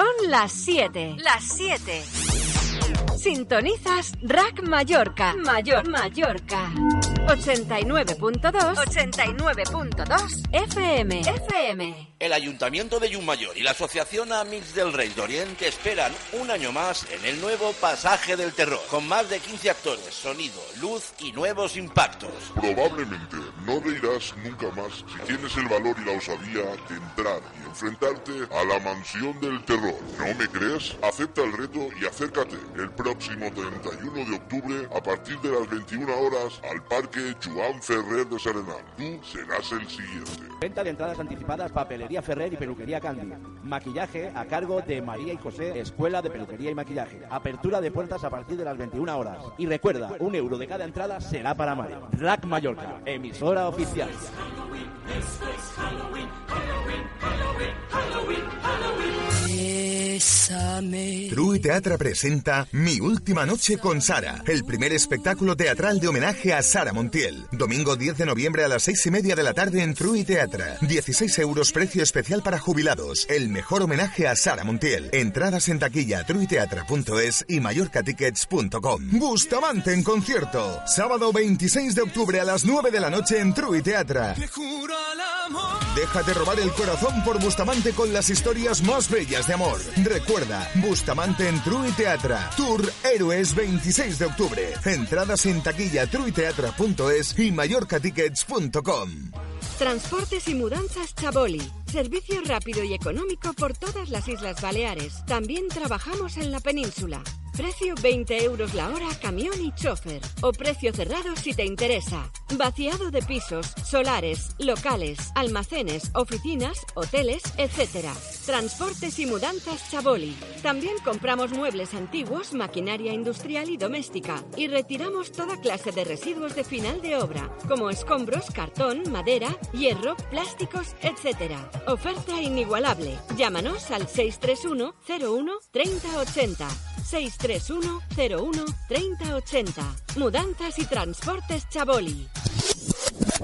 Son las 7. Las 7. Sintonizas Rack Mallorca. Mayor Mallorca. 89.2 89.2 FM. FM. El Ayuntamiento de Yumayor y la Asociación Amix del Rey de Oriente esperan un año más en el nuevo Pasaje del Terror, con más de 15 actores, sonido, luz y nuevos impactos. Probablemente no reirás nunca más si tienes el valor y la osadía de entrar y enfrentarte a la mansión del terror. ¿No me crees? Acepta el reto y acércate el próximo 31 de octubre a partir de las 21 horas al Parque Joan Ferrer de Serenal. Tú serás el siguiente. Venta de entradas anticipadas, papelería Ferrer y peluquería Candy. Maquillaje a cargo de María y José, Escuela de Peluquería y Maquillaje. Apertura de puertas a partir de las 21 horas. Y recuerda, un euro de cada entrada será para Mario. Rack Mallorca, emisora oficial. True Teatra presenta Mi Última Noche con Sara, el primer espectáculo teatral de homenaje a Sara Montiel. Domingo 10 de noviembre a las seis y media de la tarde en True Teatra. 16 euros precio especial para jubilados. El mejor homenaje a Sara Montiel. Entradas en taquilla truiteatra.es y mallorcatickets.com. Bustamante en concierto. Sábado 26 de octubre a las 9 de la noche en True Teatra. Déjate robar el corazón por Bustamante con las historias más bellas de amor. Recuerda, Bustamante en True Teatra. Tour Héroes 26 de octubre. Entradas en taquilla truiteatra.es y mallorcatickets.com. Transportes y mudanzas Chaboli. Servicio rápido y económico por todas las Islas Baleares. También trabajamos en la península. Precio 20 euros la hora, camión y chofer. O precio cerrado si te interesa. Vaciado de pisos, solares, locales, almacenes, oficinas, hoteles, etc. Transportes y mudanzas Chaboli. También compramos muebles antiguos, maquinaria industrial y doméstica. Y retiramos toda clase de residuos de final de obra, como escombros, cartón, madera, hierro, plásticos, etc. Oferta inigualable. Llámanos al 631 01 3080. 631 01 3080. Mudanzas y transportes Chaboli.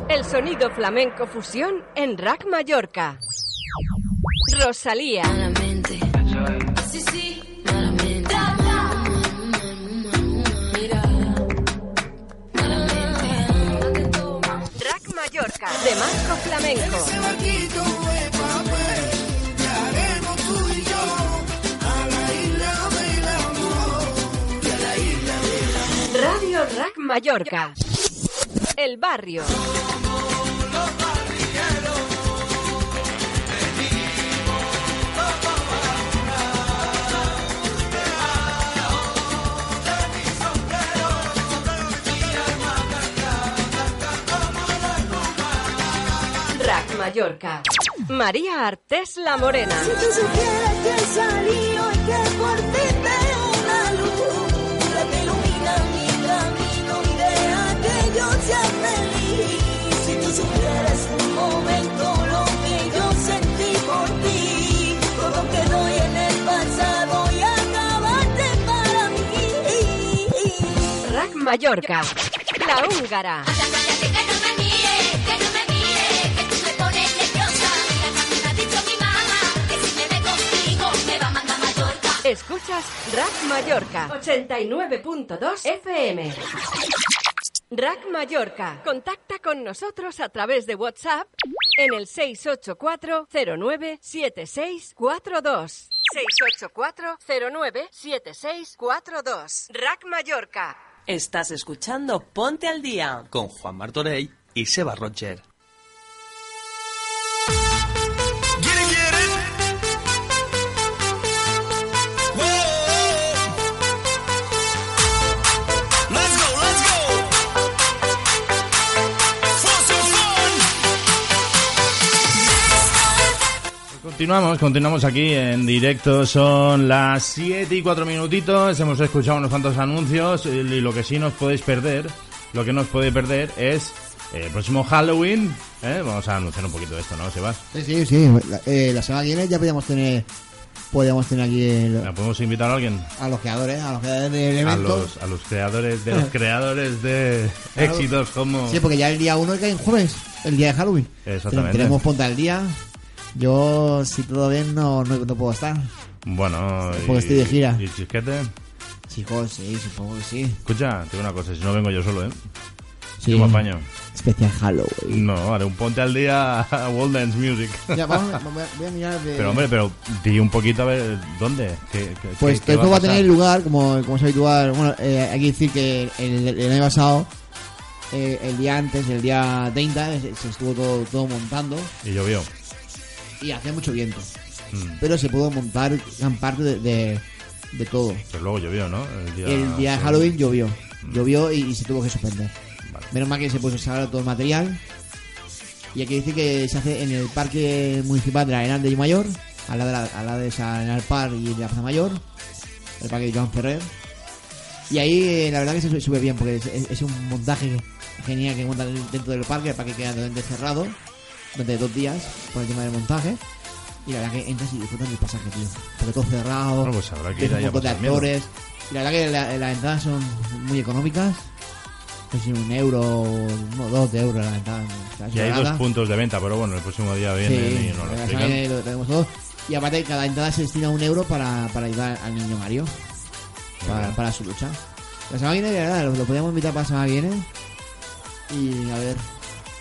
El sonido flamenco fusión en Rack Mallorca. Rosalía. Sí, sí, Rack Mallorca. De Marco Flamenco. Radio Rack Mallorca. El barrio. Rack Mallorca. María Artés La Morena. Si tú supieras que he salido y que por ti mandar a Mallorca. Escuchas Rack Mallorca 89.2 FM. Rack Mallorca. Contacta con nosotros a través de WhatsApp en el 684 09 7642. 684 09 7642. Rack Mallorca. Estás escuchando Ponte al Día. con Juan Martorell y Seba Roger. Continuamos, continuamos aquí en directo. Son las 7 y 4 minutitos. Hemos escuchado unos cuantos anuncios. Y lo que sí nos podéis perder, lo que nos puede perder es eh, el próximo Halloween. ¿eh? Vamos a anunciar un poquito de esto, ¿no, Sebas? Sí, sí, sí. La, eh, la semana que viene ya podíamos tener podíamos tener aquí el- ¿La ¿Podemos invitar a alguien? a los creadores, a los creadores del A evento. los, a los creadores de los creadores de Claro. éxitos como... Sí, porque ya el día 1 cae en jueves, el día de Halloween. Exactamente. Tenemos ponte al día. Yo, si todo bien, no, no, no puedo estar. Bueno, y, Porque estoy de gira. ¿Y chisquete? Chicos, sí, supongo que sí. Escucha, te digo una cosa, si no vengo yo solo, ¿eh? Sí. Yo me apaño. Especial Halloween. No, haré un ponte al día a World Dance Music. Ya, vamos, voy a- voy a mirar de... Pero hombre, pero di un poquito a ver dónde. ¿Qué, qué- Pues qué- va a pasar? tener lugar, como, como es habitual. Bueno, eh, hay que decir que el, el año pasado, eh, el día antes, el día 30, se, se estuvo todo, todo montando Y llovió. Y hacía mucho viento. Mm. Pero se pudo montar gran parte de, de, de todo. Pero luego llovió, ¿no? El día, El día de. Halloween llovió. Llovió y, y se tuvo que suspender. Menos mal que se puso sacar todo el material. Y que decir que se hace en el Parque Municipal de la Arena de Mayor, al lado de, la, al lado de esa Arena del Par y de la Plaza Mayor, el Parque de Joan Ferrer. Y ahí eh, la verdad que se sube- sube bien, porque es, es- es un montaje genial que montan dentro del parque, el parque queda totalmente cerrado durante dos días por el tema del montaje. Y la verdad que entras y disfrutas del pasaje, tío. Porque todo cerrado, Bueno, pues habrá que ir ves ahí un montón de actores. Y la verdad que la- las entradas son muy económicas. Es decir, un euro, no, dos de euros la entrada. Y hay dos puntos de venta, pero bueno, el próximo día vienen Sí, y nos lo explican. viene lo tenemos todo. Y aparte, cada entrada se destina un euro para, para ayudar al niño Mario. Para, su lucha. La semana que viene, de verdad, lo, lo invitar para la semana que viene. Y a ver.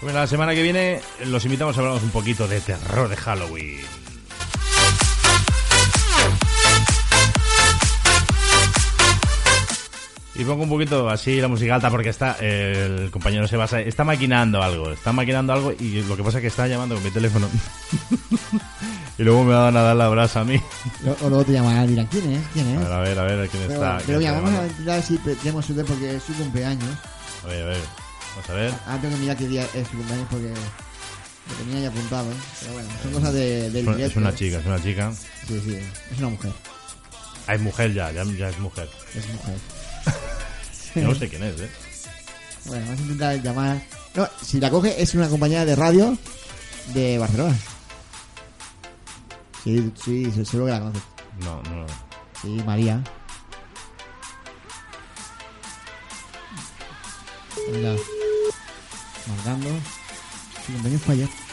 Bueno, la semana que viene los invitamos a hablar un poquito de terror de Halloween. Y pongo un poquito así la música alta porque está el compañero se basa, está maquinando algo, está maquinando algo y lo que pasa es que está llamando con mi teléfono. y luego me van a dar la brasa a mí. O, o luego te llamarán y dirán, ¿quién es? ¿Quién es? A ver, a ver, a ver quién pero está. pero mira, vamos a intentar si tenemos suerte porque es su cumpleaños. A ver, a ver. Vamos a ver. Ah, tengo que mirar qué día es su cumpleaños porque lo tenía ya apuntado. ¿eh? Pero bueno, son cosas de, del Es una- directo. Es una chica, es una chica. Sí, sí, es una mujer. Ah, es mujer ya, ya, ya es mujer. Es mujer. No sé quién es, ¿eh? Bueno, vamos a intentar llamar. No, si la coge, es una compañera de radio de Barcelona. Sí, sí, se- seguro que la conoces. No, no. Sí, María. Mira. Marcando. Su cumpleaños fue ayer.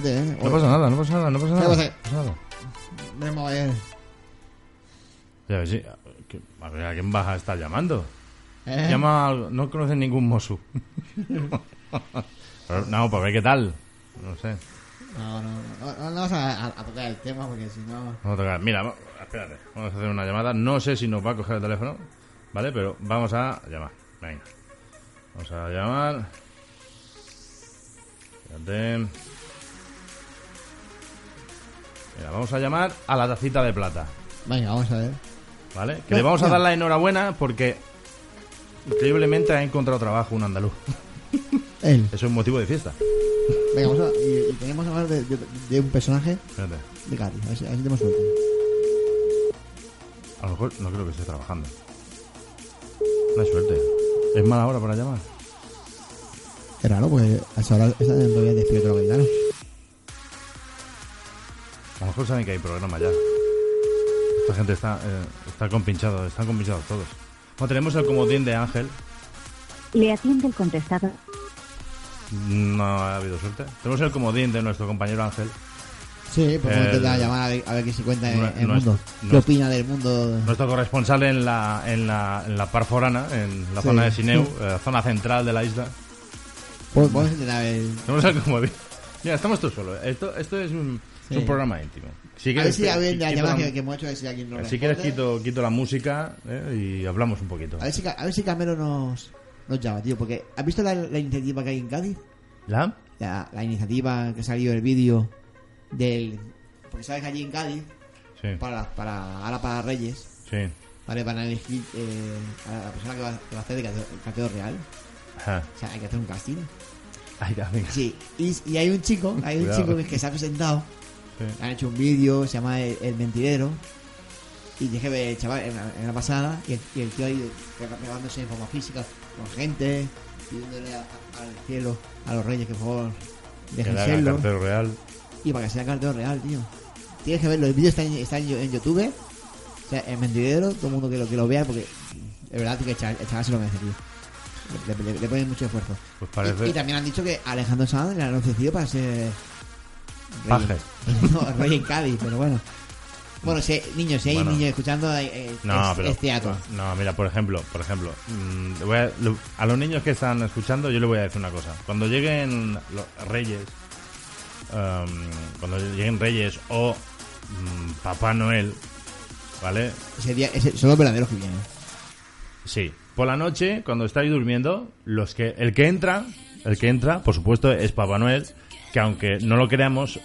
Suerte, ¿eh? no pasa nada, no pasa nada, no pasa ¿Qué nada. No pasa nada. Veremos a ver. Ya ves, sí. que- A ver, ¿a quién vas a estar llamando? ¿Eh? Llama al- No conocen ningún Mosu. Pero, no, para ver qué tal. No sé. No, no, no, no, no vamos a, a- a tocar el tema porque si no. Vamos a tocar. Mira, va- espérate. Vamos a hacer una llamada. No sé si nos va a coger el teléfono, ¿vale? Pero vamos a llamar. Venga. Vamos a llamar. Espérate. Mira, vamos a llamar a la tacita de plata, Venga, vamos a ver. ¿vale? Que le vamos a dar la enhorabuena porque increíblemente ha encontrado trabajo un andaluz. Él. Eso es motivo de fiesta. Venga, vamos a. Y, y tenemos que hablar de, de- de un personaje Espérate. de Cádiz. A ver si, a ver si tenemos suerte. A lo mejor no creo que esté trabajando. No hay suerte. Es mala hora para llamar. Es raro porque a esa hora esa todavía despierto los gaitanos. A lo mejor saben que hay programa ya. Esta gente está, eh, está compinchado, están compinchados todos. Bueno, tenemos el comodín de Ángel. Le atiende el contestador. No ha habido suerte. Tenemos el comodín de nuestro compañero Ángel. Sí, pues El- intentar llamar a ver, a ver qué se cuenta en el mundo. ¿Qué opina del mundo? Nuestro corresponsal en la, en la, en la par forana, en la Sí. zona de Sineu, Sí. eh, zona central de la isla. Pues vamos a intentar ver. Tenemos el comodín. Mira, estamos todos solos. Esto, esto es un, Sí. es un programa íntimo. Si a ver si a ver la llamada que, que hemos hecho, a ver si alguien nos si quieres quito, quito la música eh, y hablamos un poquito. A ver si, a ver si Camero nos, nos llama, tío. Porque ¿has visto la, la iniciativa que hay en Cádiz? ¿La? La, la iniciativa que salió el vídeo del. Porque sabes que allí en Cádiz, Sí, para, para, ahora para Reyes, sí. ¿vale? Van a elegir eh, a la persona que va, que va a hacer de cateo, real. Ajá. O sea, hay que hacer un casting. Ay, ya, venga. Sí, y, y hay un chico, hay un Cuidado. chico que, que se ha presentado, Sí. han hecho un vídeo, se llama El, El Mentirero, Y dije ver el chaval en la, en la pasada y el, y el tío ahí pegándose en forma física con gente, pidiéndole a- a- al cielo, a los reyes que por dejen serlo. cartero real. Y para que sea cartero real, tío. Tienes que verlo, el vídeo está en, está en, en YouTube. O sea, en Mentidero, todo el mundo que lo, que lo vea, porque de verdad que el chaval, el chaval se lo merece, tío. Le, le- le ponen mucho esfuerzo. Pues parece- Y, y también han dicho que Alejandro Sanz le han ofrecido para ser. Paje. No, rey en Cádiz, pero bueno. Bueno, si, niños, si hay Bueno. niños escuchando, eh, No, es, pero es teatro. No, mira, por ejemplo, por ejemplo, mm, voy a, los niños que están escuchando yo les voy a decir una cosa. Cuando lleguen los Reyes, em, cuando lleguen Reyes o mm, Papá Noel, ¿vale? Ese día, ese- son los verdaderos que vienen. Sí. Por la noche, cuando estáis durmiendo, los que el que entra, el que entra, por supuesto, es Papá Noel, que aunque no lo creamos,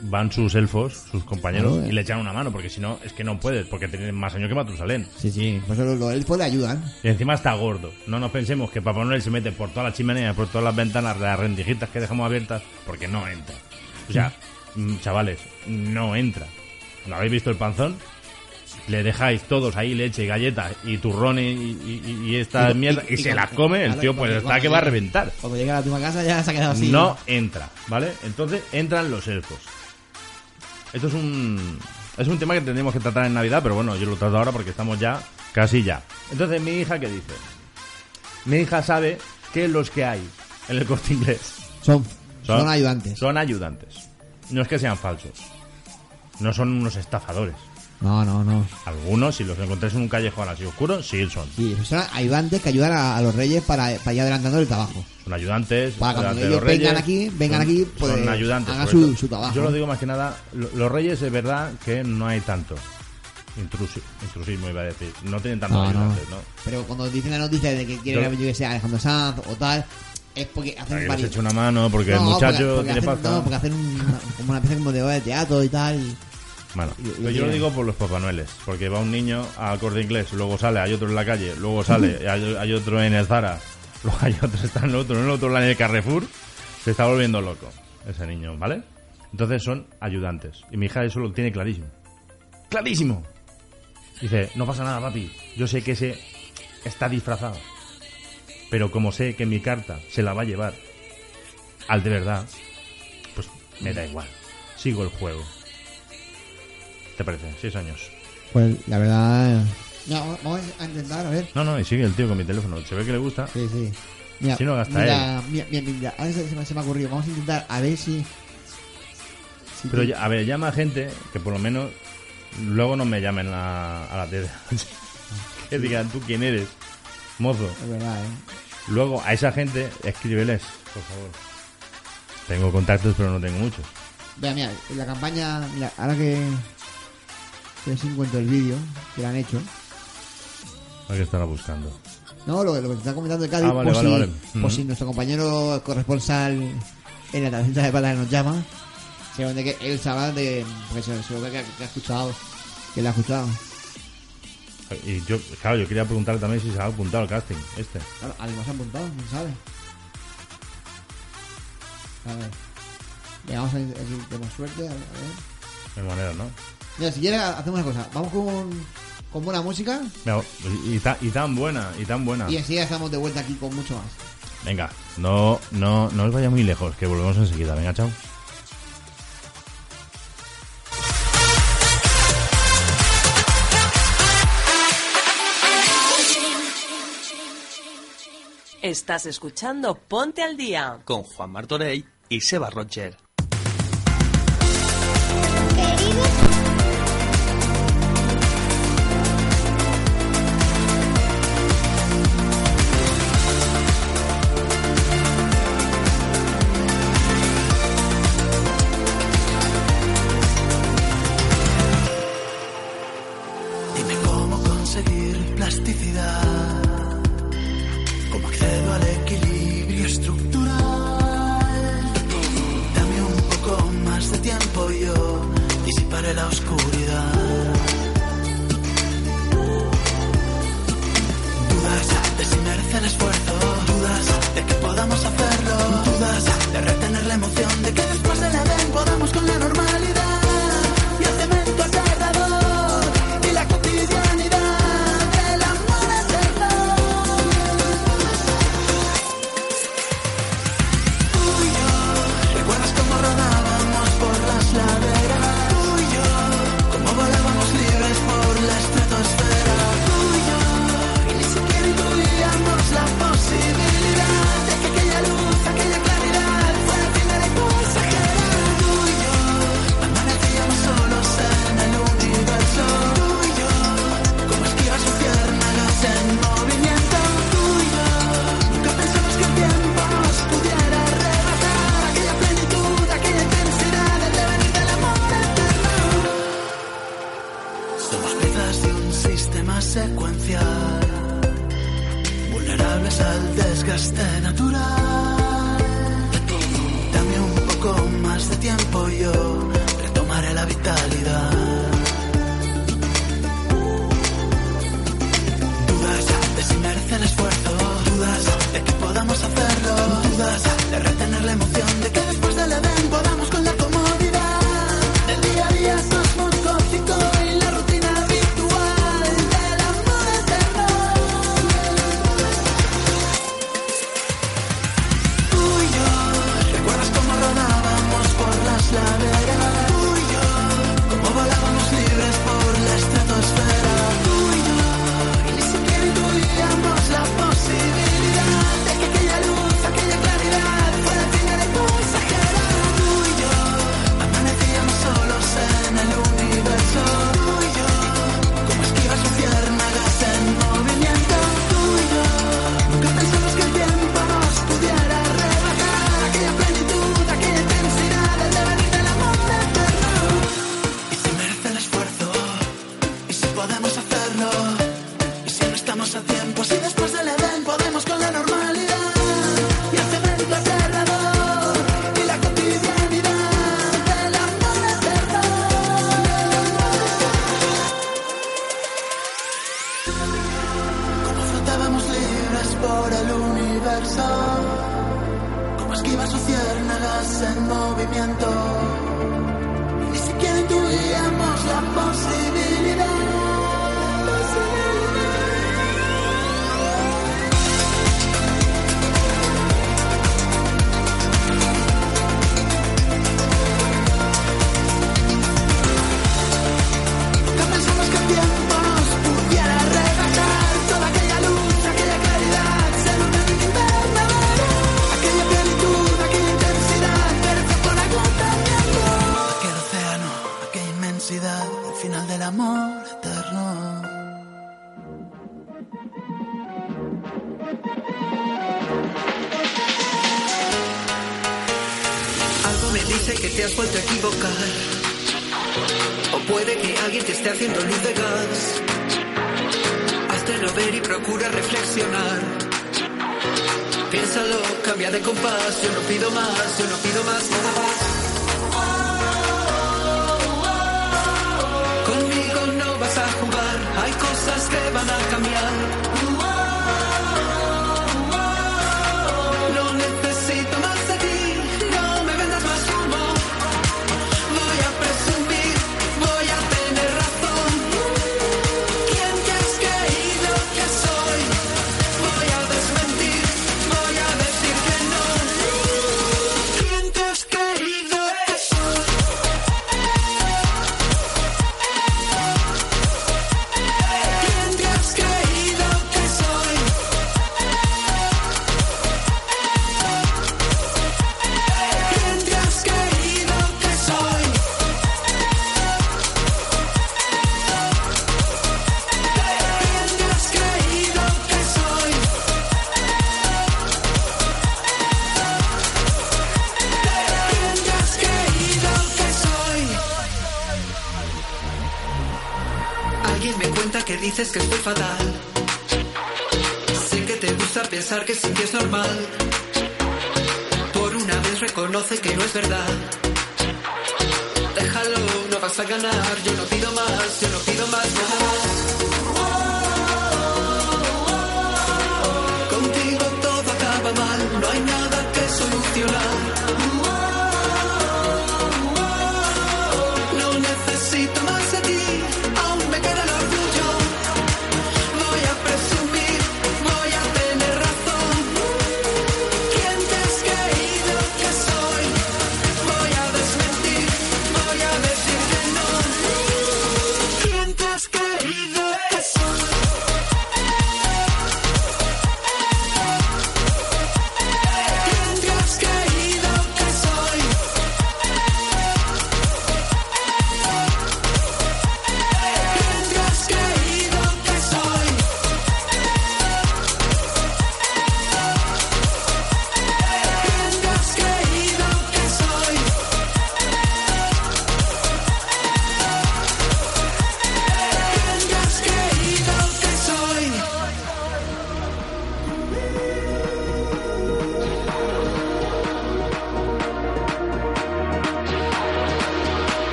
van sus elfos, sus compañeros, Claro, eh. y le echan una mano, porque si no, es que no puedes, porque tienen más años que Matusalén. Sí, sí. Pues los, los elfos le ayudan. Y encima está gordo. No nos pensemos que Papá Noel se mete por todas las chimeneas, por todas las ventanas, las rendijitas que dejamos abiertas, porque no entra. O sea, mm, chavales, no entra. ¿No habéis visto el panzón? Le dejáis todos ahí leche y galletas y turrones y, y, y esta Y- mierda y- se las come, el tío pues está que va a reventar. Cuando llega a la última casa ya se ha quedado así. No entra, ¿vale? Entonces entran los elfos. Esto es un es un tema que tendríamos que tratar en Navidad, pero bueno, yo lo trato ahora porque estamos ya casi ya. Entonces mi hija qué dice? Mi hija sabe que los que hay en el corte inglés Son, son ayudantes. Son ayudantes. No es que sean falsos. No son unos estafadores. No, no, no. Algunos, si los encontráis en un callejón así oscuro, sí son. Sí, son ayudantes que ayudan a, a los reyes para, para ir adelantando el trabajo. Son ayudantes. Para cuando ellos los reyes, vengan aquí, vengan son- aquí, pues, son ayudantes. hagan su- su trabajo. Yo lo digo más que nada, lo- los reyes es verdad que no hay tanto. Intrusi- intrusismo iba a decir. No tienen tantos No, ayudantes, ¿no? Pero cuando dicen la noticia de que quieren, Yo- que sea Alejandro Sanz o tal, es porque hacen varios- eche una mano, porque el muchacho porque- porque tiene hacen, pasta. No, porque hacen un- como una especie como de teatro y tal. y- Bueno, pero yo lo digo por los Papá Noeles, porque va un niño al corte inglés, luego sale, hay otro en la calle, luego sale, hay, hay otro en el Zara, luego hay otro, está en el otro, en el otro en el Carrefour, se está volviendo loco ese niño, ¿vale? Entonces son ayudantes. Y mi hija eso lo tiene clarísimo. ¡Clarísimo! Dice, no pasa nada, papi, yo sé que ese está disfrazado. Pero como sé que mi carta se la va a llevar al de verdad, pues me da igual. Sigo el juego. ¿Te parece? Seis años. Pues la verdad. Mira, vamos- a intentar, a ver. No, no, y sigue el tío con mi teléfono. Se ve que le gusta. Sí, sí. Mira, Si no gasta mira, mira, mira, mira, ahora se, se me, se me ha ocurrido. Vamos a intentar a ver si. si Pero, te- ya- a ver, llama a gente que por lo menos luego no me llamen a, a las 10 de la noche. que digan, ¿tú quién eres? Mozo. Es verdad, ¿eh? Luego a esa gente escríbeles, por favor. Tengo contactos, pero no tengo muchos. Mira, mira, en la campaña. Mira, ahora que. Que si encuentro el vídeo que le han hecho. Hay que estará buscando. No, lo, lo que se está comentando de Cádiz. Ah, vale, por, vale, si, vale. si nuestro compañero corresponsal en la tarjeta de pata nos llama. Según de que él sabe de. Porque se- seguro que, que ha escuchado. Que le ha escuchado. Y yo, claro, yo quería preguntarle también si se ha apuntado al casting, este. Claro, algo se ha apuntado, no sabe. A ver. Vamos a si tenemos suerte. A ver. De manera, ¿no? Mira, si quieres, hacemos una cosa. Vamos con, con buena música Mira, Y, ta- y tan buena, y tan buena. y enseguida estamos de vuelta aquí con mucho más. Venga, no, no, no os vaya muy lejos, que volvemos enseguida. Venga, chao. Estás escuchando Ponte al Día. Con Juan Martorell y Seba Roger.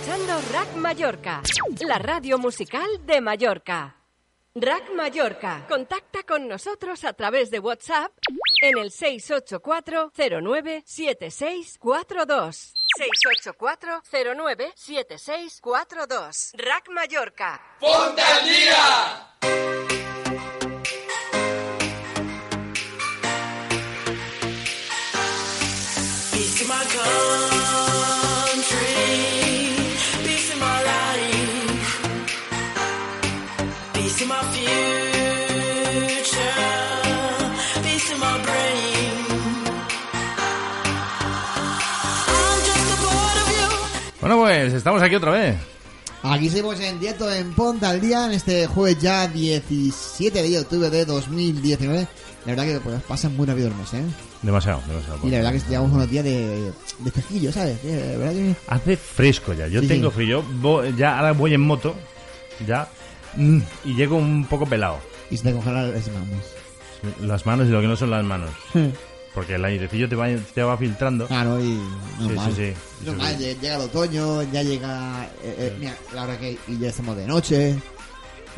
Escuchando Rack Mallorca, la radio musical de Mallorca. Rack Mallorca. Contacta con nosotros a través de WhatsApp en el 684-097642. 684-097642. Rack Mallorca. ¡Ponte al día! Pues estamos aquí otra vez. Aquí seguimos en directo en Ponta al Día en este jueves ya 17 de octubre de 2019. La verdad que pues, pasan muy rápido el mes, ¿eh? Demasiado, demasiado. Y la verdad que llevamos unos días de, de fresquillo, ¿sabes? Verdad que... Hace fresco ya. Yo Sí, tengo sí. frío. Ya ahora voy en moto. Ya. mm, Y llego un poco pelado. Y se te congelan las manos. Las manos y lo que no son las manos. Porque el airecillo te va, te va filtrando. Claro, y Sí, normal. sí, sí. Normal, lle- llega el otoño, ya llega... eh, eh, mira, la verdad que y ya estamos de noche.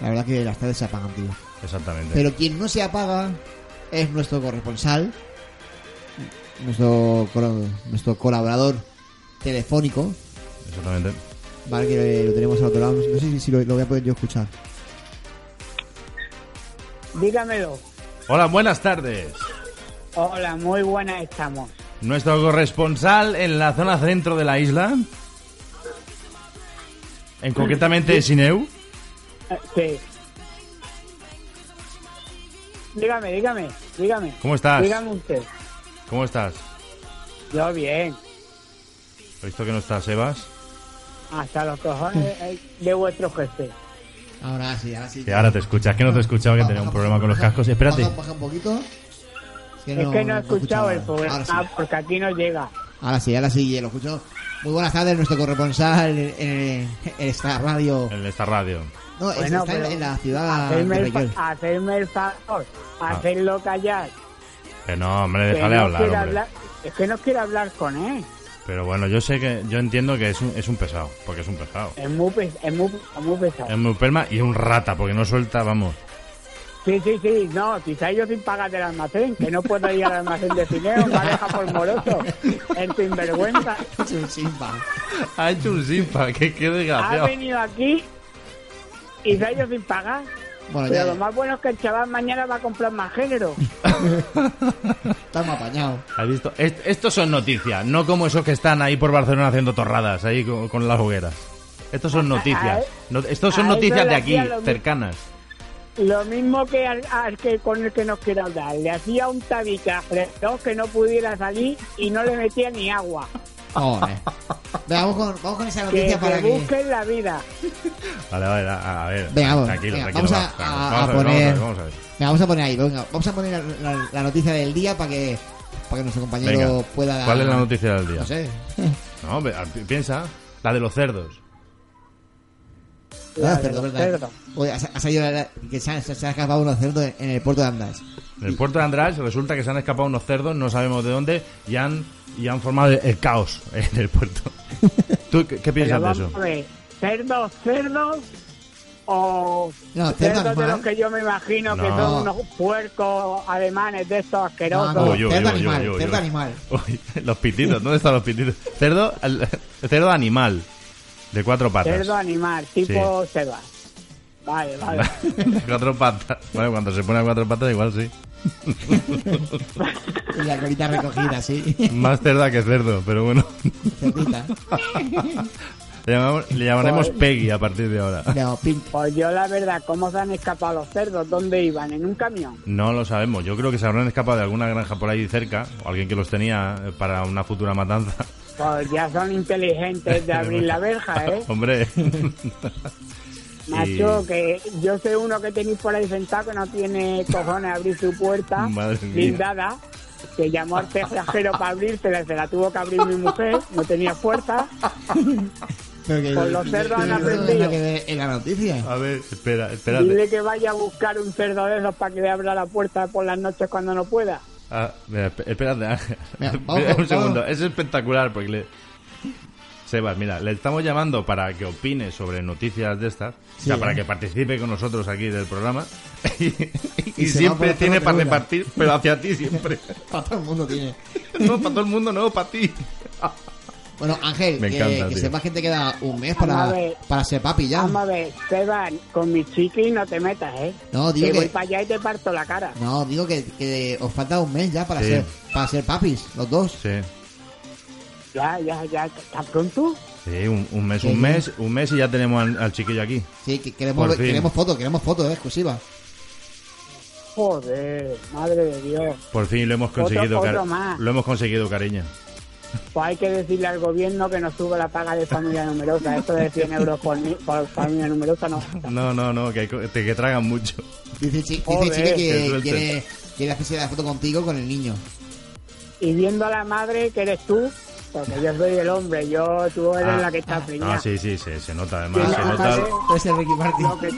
La verdad que las tardes se apagan, tío. Exactamente. Pero quien no se apaga es nuestro corresponsal, nuestro, nuestro colaborador telefónico, Exactamente. ¿vale? Que lo tenemos al otro lado. No sé si, si lo, lo voy a poder yo escuchar. Dígamelo. Hola, buenas tardes. Hola, muy buenas estamos. Nuestro corresponsal en la zona centro de la isla. En concretamente Sineu. Eh, Sí. Dígame, dígame, dígame. ¿Cómo estás? Dígame usted. ¿Cómo estás? Yo bien. He visto que no estás, Sebas. Hasta los cojones eh, de vuestro jefe. Ahora sí, ahora sí. Que ahora te escuchas. Que no te he escuchado que tenía un problema con los cascos. Espérate. Baja, baja un poquito. Es que no he escuchado el programa sí. porque aquí no llega. Ahora sí, ahora sí, lo escucho Muy buenas tardes, nuestro corresponsal en, esta radio. En esta radio. No, es- Bueno, está en, en la ciudad de Hacerme el, Reguer. fa- hacerme el favor, Ah. hacerlo callar. Que no, hombre, que déjale no hablar, hablar- Es que no quiero hablar con él. Pero bueno, yo sé que, yo entiendo que es un, es un pesado, porque es un pesado. Es muy, es muy, es muy pesado. Es muy perma y un rata, porque no suelta, vamos. Sí, sí, sí, no, quizá yo sin pagar del almacén, que no puedo ir al almacén de Cineo, me deja por moroso, en sinvergüenza. Es un simpa. Ha hecho un simpa, que qué Ha venido aquí y se ha ido sin pagar. Bueno, Pero ya- lo más bueno es que el chaval mañana va a comprar más género. Estamos apañados. ¿Has visto? Est- estos son noticias, no como esos que están ahí por Barcelona haciendo torradas, ahí con, con las hogueras. Estos son noticias. No- estos son a eso noticias de aquí, cercanas. Lo mismo que al, al que con el que nos quiere hablar. Le hacía un tabique a Fresno que no pudiera salir y no le metía ni agua. Joder. Venga, vamos con, vamos con esa Que noticia para se que. busquen la vida. Vale, vale, a, a ver. Venga, vamos, tranquilo, venga, tranquilo. vamos a- va, a- vamos a ver, vamos poner- vamos a ver. Venga, vamos a poner ahí, venga, vamos a poner la, la- la noticia del día para que, para que nuestro compañero Venga, pueda dar. ¿cuál es la noticia del día? No sé. No, piensa, la de los cerdos. Ah, cerdo, verdad. Oye, ha, salido la- que se han, se han escapado unos cerdos en, el puerto de Andas. En el puerto de András resulta que se han escapado unos cerdos, no sabemos de dónde, y han, y han formado el, el caos en el puerto. ¿Tú qué, qué piensas de eso? a ver, cerdos, cerdos o No, cerdo cerdos de animal. los que yo me imagino que son unos puercos alemanes de estos asquerosos. No, uy, cerdo uy, animal, uy, uy, cerdo animal. Uy, los pititos, ¿dónde están los pititos? Cerdo, al- cerdo animal, de cuatro patas. Cerdo animal, tipo Sebas. Vale, vale. De cuatro patas. Bueno, cuando se pone a cuatro patas igual sí. Y la colita recogida, sí. Más cerda que cerdo, pero bueno. Cerdita. Le, llamamos- le llamaremos Pues- Peggy a partir de ahora. No, pink. Pues yo la verdad, ¿cómo se han escapado los cerdos? ¿Dónde iban? ¿En un camión? No lo sabemos. Yo creo que se habrán escapado de alguna granja por ahí cerca, o alguien que los tenía eh, para una futura matanza. Pues ya son inteligentes de abrir la verja, ¿eh? Hombre. Macho, que yo sé uno que tenéis por ahí sentado que no tiene cojones a abrir su puerta Madre mía. blindada, que llamó al cerrajero para abrirse, se la tuvo que abrir mi mujer, no tenía fuerza. Con los cerdos han aprendido. en la noticia. A ver, espera, espérate. Dile que vaya a buscar un cerdo de esos para que le abra la puerta por las noches cuando no pueda. Ah, mira, esp- espérate, Ángel. Mira, vamos, un vamos. segundo. Es espectacular porque le... Sebas, mira, le estamos llamando para que opine sobre noticias de estas, o sea, para ¿eh? que participe con nosotros aquí del programa. y Y siempre tiene para repartir, pero hacia ti siempre. Para todo el mundo tiene. no, para todo el mundo, no, para ti. Bueno, Ángel, Me que, encanta, que tío. sepas que te queda un mes para, ver. para ser papi ya. Vamos a ver, Seban, con mi chiqui no te metas, ¿eh? No, digo que que- voy para allá y te parto la cara. No, digo que, que os falta un mes ya para Sí. ser para ser papis, los dos. Sí, Ya, ya, ya, ¿tan pronto? sí, un, un mes, Sí, un sí. mes, un mes y ya tenemos al, al chiquillo aquí. Sí, que queremos, queremos fotos, queremos fotos, eh, exclusivas. Joder, madre de Dios. Por fin lo hemos Otro- conseguido, otro más. lo hemos conseguido, cariño. Pues hay que decirle al gobierno que nos suba la paga de familia numerosa. Esto de 100 euros por, ni- por familia numerosa no. No, no, no, que, te, que tragan mucho. Dice, Chi- dice Joder. Chile Que que quiere, quiere hacerse la foto contigo con el niño. Y viendo a la madre que eres tú, porque yo soy el hombre, yo tú eres Ah, la que está preñada. Ah, sí, sí, se, se nota además, se nota, el Ricky Martin. lo que,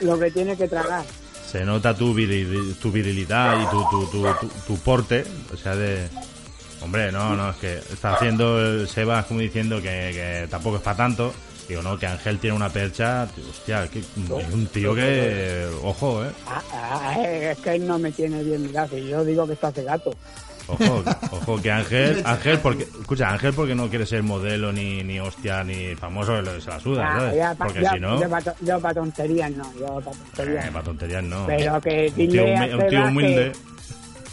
lo que tiene que tragar. se nota tu, viril- tu virilidad y tu, tu, tu, tu- tu porte, o sea, de... Hombre, no, no, es que está haciendo el Sebas como diciendo que, que tampoco es para tanto. Digo, no, que Ángel tiene una percha, tío, hostia, que, un tío que... Ojo, eh. Ah, ah, es que él no me tiene bien mirado. Y yo digo que está hace gato. Ojo, ojo, que Ángel, Ángel, porque, escucha, Ángel porque no quiere ser modelo ni, ni hostia ni famoso, se la suda, Ya, ¿sabes? ya pa- Porque yo, si no, yo yo para tonterías no, yo para tonterías. eh, para tonterías no. Pero que un tío, un tío humilde. que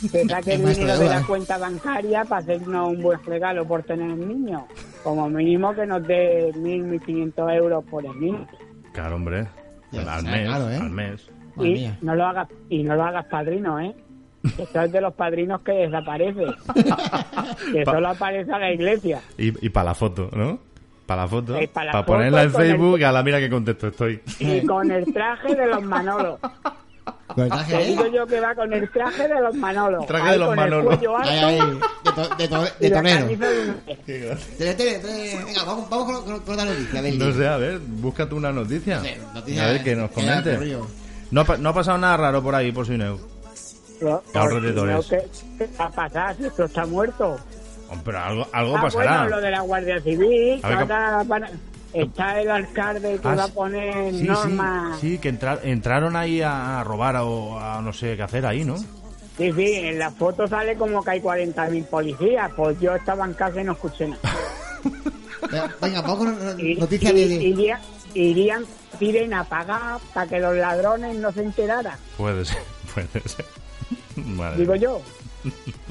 saque el dinero de de la cuenta bancaria para hacernos un buen regalo por tener el niño. Como mínimo que nos dé 1.000, 1.500 euros por el niño. Claro, hombre. Ya, al mes, claro, ¿eh? al mes. Y no, lo hagas, y no lo hagas padrino, ¿eh? Que Esto es de los padrinos que desaparece. que solo aparece a la iglesia. Y, y para la foto, ¿no? Para la foto. Eh, la para foto ponerla en con el- Facebook, a la mira que contexto estoy. Y con el traje de los Manolos. Con el traje, Te ¿eh? digo yo que va con el traje de los Manolos. Traje de los Manolos. De, to- de, to- y de la torero. camisa de un- Tele, tele, tele. Venga, vamos, vamos con, con, con la noticia No sé, a ver, búscate una noticia. No sé, noticia a ver, que nos que da comente. correo. No, ha no ha pasado nada raro por ahí, por si no. Que- ¿Qué va a pasar si esto está muerto? Pero algo, algo ah, pasará. bueno, lo de la Guardia Civil. A ver, van a- Está el alcalde que Ah, va a sí. poner Sí, sí, normas. sí, que entra- entraron ahí a, a robar o a no sé qué hacer ahí, ¿no? Sí, sí, en la foto sale como que hay 40.000 policías. Pues yo estaba en casa y no escuché nada. Venga, Venga, vamos con Y- noticia y- de... iría- irían sirena apagada para que los ladrones no se enteraran. Puede ser, puede ser. Madre Digo yo.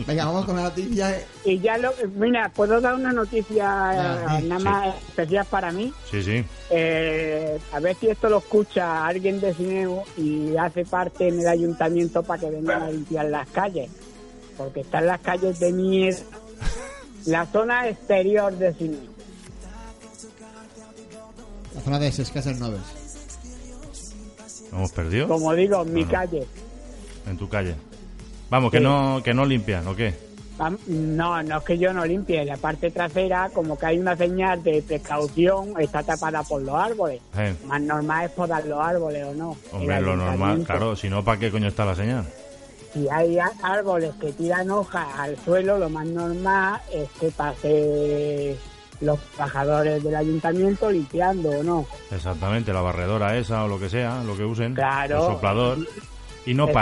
Venga, vamos con la noticia. Y ya lo. Mira, puedo dar una noticia Ya, eh, sí, nada sí. más especial para mí. Sí, sí. Eh, a ver si esto lo escucha alguien de Cineo y hace parte en el ayuntamiento para que vengan a limpiar las calles. Porque están las calles de mierda. La zona exterior de Cineo. La zona de Sescasas Noves. ¿Hemos perdido? Como digo, en mi calle. En tu calle. Vamos, que Sí. no que no limpian, ¿o qué? No, no es que yo no limpie. La parte trasera, como que hay una señal de precaución, está tapada por los árboles. Más normal es podar los árboles o no. hombre, lo normal, claro, si no, ¿para qué coño está la señal? Si hay árboles que tiran hojas al suelo, lo más normal es que pase los trabajadores del ayuntamiento limpiando o no. Exactamente, la barredora esa o lo que sea, lo que usen, Claro. el soplador, y no que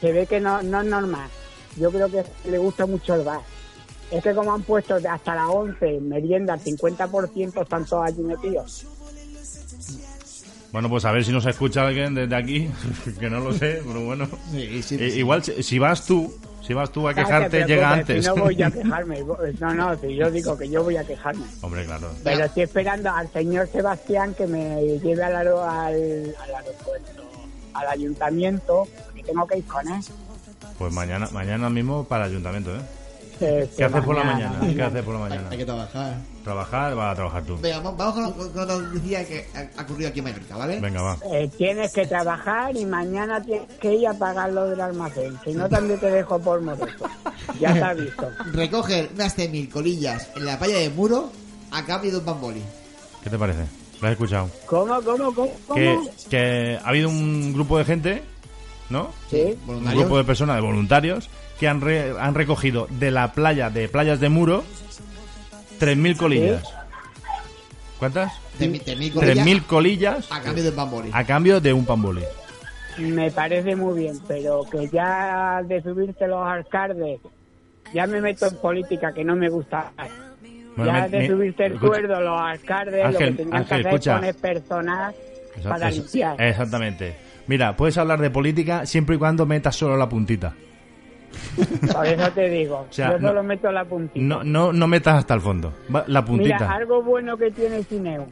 se ve que no, no es normal. Yo creo que le gusta mucho el bar. Es que como han puesto hasta las 11 merienda al 50%, están todos allí metidos. Bueno, pues a ver si nos escucha alguien desde aquí, que no lo sé, pero bueno. Sí, sí, Eh, sí. igual, si si vas tú, si vas tú a quejarte, llega antes. Si no voy a quejarme. No, no, si yo digo que yo voy a quejarme. Hombre, claro. Pero estoy esperando al señor Sebastián que me lleve al, al, al aeropuerto, al ayuntamiento, que tengo que ir con él. Pues mañana, mañana mismo para el ayuntamiento, ¿eh? ¿Qué haces por la mañana, mañana? ¿Qué haces por la mañana? Hay que trabajar. Trabajar, va a trabajar tú. Venga, vamos vamos con, con, con la noticia que ha, ha ocurrido aquí en Mallorca, ¿vale? Venga, va. Eh, tienes que trabajar y mañana tienes que ir a pagar lo del almacén. Si no, también te dejo por modesto. Ya está visto. Recoger unas 100.000 colillas en la playa de Muro a cambio de un bamboli. ¿Qué te parece? ¿Lo has escuchado? ¿Cómo, cómo, cómo? cómo? Que, que ha habido un grupo de gente, ¿no? Sí. Un grupo de personas, de voluntarios, que han, re- han recogido de la playa, de playas de Muro, 3.000 colillas. ¿Cuántas? 100.000 colillas 3.000 colillas a cambio de un bamboli. a cambio de un pamboli. Me parece muy bien, pero que ya de subirte los alcaldes, ya me meto en política que no me gusta. Bueno, ya me- de el sueldo los alcaldes, Ángel, lo que tendrían Ángel, que hacer escucha. es Exacto, para eso- limpiar. Exactamente. Mira, puedes hablar de política siempre y cuando metas solo la puntita. Por eso te digo, sea, yo no- solo meto la puntita. No, no, no metas hasta el fondo. La puntita. Mira, algo bueno que tiene Cineo,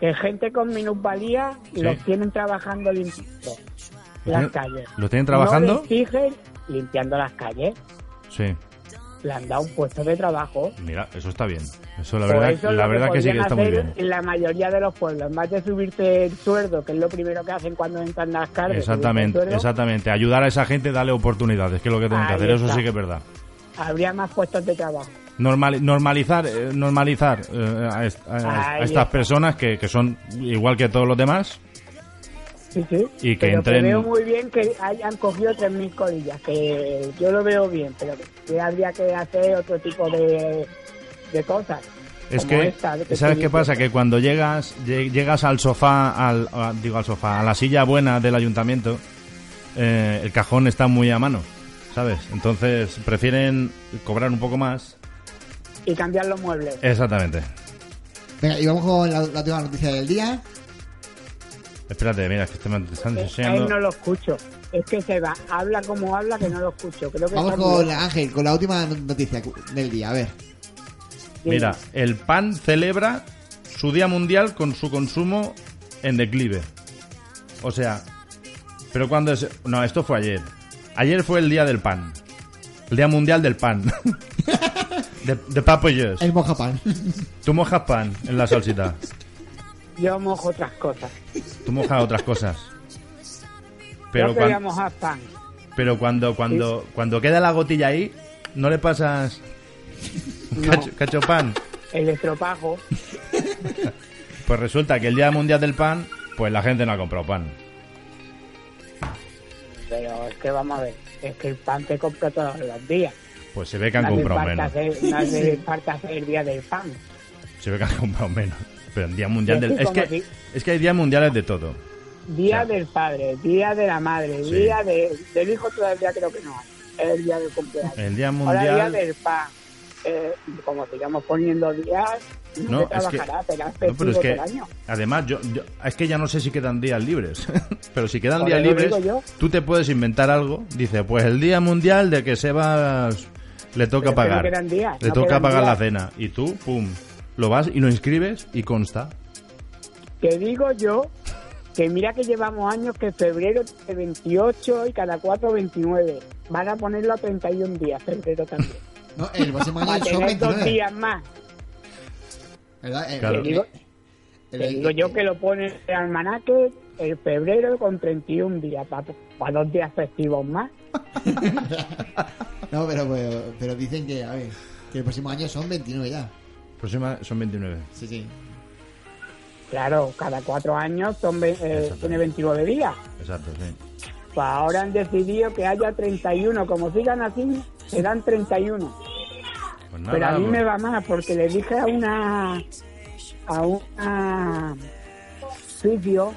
que gente con minusvalía Sí. los tienen trabajando limpiando las calles. los tienen trabajando? No les exigen limpiando las calles. Sí. Le han dado un puesto de trabajo. Mira, eso está bien. Eso la verdad, eso la verdad que sí que está muy bien. En la mayoría de los pueblos, vez de subirte el sueldo, que es lo primero que hacen cuando entran las calles. Exactamente, exactamente. Ayudar a esa gente, darle oportunidades, que es lo que tienen que hacer. Eso sí que es verdad. Habría más puestos de trabajo. Normal- normalizar eh, normalizar eh, a, a- estas personas que, que son igual que todos los demás Sí, sí. y que pero entren que veo muy bien que hayan cogido 3.000 colillas, que yo lo veo bien, pero que habría que hacer otro tipo de, de cosas. Es que, esta, que ¿sabes qué pasa? Que cuando llegas lle- llegas al sofá, al, a- digo al sofá, a la silla buena del ayuntamiento, eh, el cajón está muy a mano, ¿sabes? Entonces prefieren cobrar un poco más. Y cambiar los muebles. Exactamente. Venga, y vamos con la, la última noticia del día. Espérate, mira, que te me están Eh, A enseñando. él no lo escucho. Es que se va, habla como habla que no lo escucho. Creo que Vamos con la, Ángel, con la última noticia del día. A ver. Mira, el pan celebra su día mundial con su consumo en declive. O sea, pero cuando es... No, esto fue ayer. Ayer fue el día del pan. El día mundial del pan. de, de papayos. El mojapan. Tú mojas pan en la salsita. Yo mojo otras cosas. Tú mojas otras cosas. Pero Yo cuan- quería mojar pan. Pero cuando, cuando, cuando queda la gotilla ahí, ¿no le pasas un No. cacho, cacho pan? El estropajo. Pues resulta que el Día Mundial del Pan, pues la gente no ha comprado pan. Pero es que vamos a ver, es que el pan te compra todos los días. Pues se ve que han No comprado menos. hacer- no hace falta hacer el día del pan. Se ve que han comprado menos. Pero el Día Mundial Es del... que Es que, si- es que hay días mundiales de todo. Día del padre, día de la madre, Sí. día de, del hijo todavía creo que no. Es el día del cumpleaños. El Día Ahora día Mundial... del pan. Eh, como sigamos poniendo días, no, No, se es que- No, pero es que, año. además, yo, yo- es que ya no sé si quedan días libres. pero si quedan días libres, tú te puedes inventar algo. Dice, pues el Día Mundial de que Sebas le toca Pero pagar. días, le no toca pagar la cena. Y tú, pum, lo vas y lo inscribes y consta. Que digo yo que mira que llevamos años que febrero de 28 y cada 4 29. Van a ponerlo a 31 días, febrero también. No, el próximo año Para son tener dos 29. días más. ¿Verdad? El- Te digo, el- te digo yo que lo pone en el almanaque el febrero con 31 días, para dos días festivos más. No, pero, pero, pero dicen que, a ver, que el próximo año son 29 ya. Próxima son 29. Sí, sí. Claro, cada cuatro años son eh, tiene 29 días. Exacto, sí. Pues ahora han decidido que haya 31. Como sigan así, serán 31. Pues nada, Pero a mí pues- me va más porque le dije a una a una sitio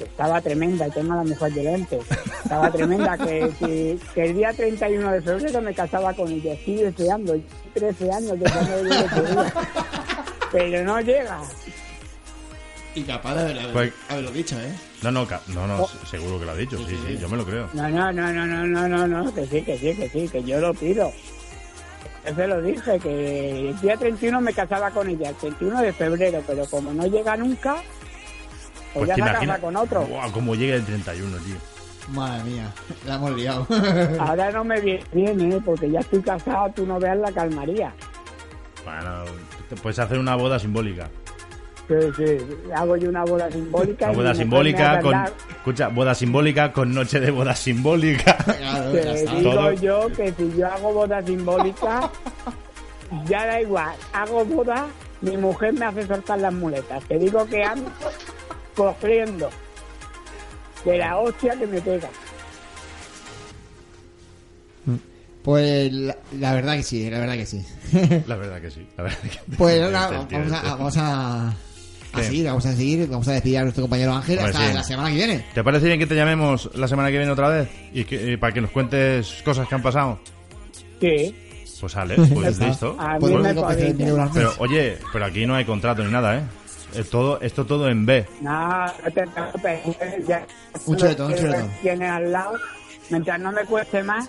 estaba tremenda, y tengo la mejor delante, estaba tremenda, que, que, que, el día 31 de febrero me casaba con ella, estoy deseando, 13 años de día, pero no llega. Y capaz de pues- haberlo pues, dicho, ¿eh? No, no, no, no, oh. seguro que lo ha dicho, sí, sí, sí, sí, yo me lo creo. No, no, no, no, no, no, no, no, que sí, que sí, que sí, que yo lo pido. Yo se lo dije, que el día 31 me casaba con ella, el 31 de febrero, pero como no llega nunca, pues, ya te se imaginas- casa con otro Buah, como llegue el 31, tío. Madre mía, la hemos liado. Ahora no me viene ¿eh? porque ya estoy casado, tú no veas la calmaría. Bueno, te puedes hacer una boda simbólica. Sí, sí, hago yo una boda simbólica. Una boda simbólica con. Escucha, boda simbólica con noche de boda simbólica. Te digo Todo- yo que si yo hago boda simbólica, ya da igual. Hago boda, mi mujer me hace soltar las muletas. Te digo que ando cogiendo de la hostia que me pega. Pues la, la verdad que sí, la verdad que sí. La verdad que sí. La verdad que... Pues ahora vamos a, vamos a, a ¿Qué? seguir, vamos a seguir, vamos a despedir a nuestro compañero Ángel hasta sí. la semana que viene. ¿Te parece bien que te llamemos la semana que viene otra vez? Y que, para que nos cuentes cosas que han pasado. Sí. Pues sale, pues listo. Pues- pero oye, pero aquí no hay contrato ni nada, ¿eh? Es todo, esto todo en B. No, no te preocupes. Ya, Un chuletón, un chuletón. Tienes al lado. Mientras no me cueste más,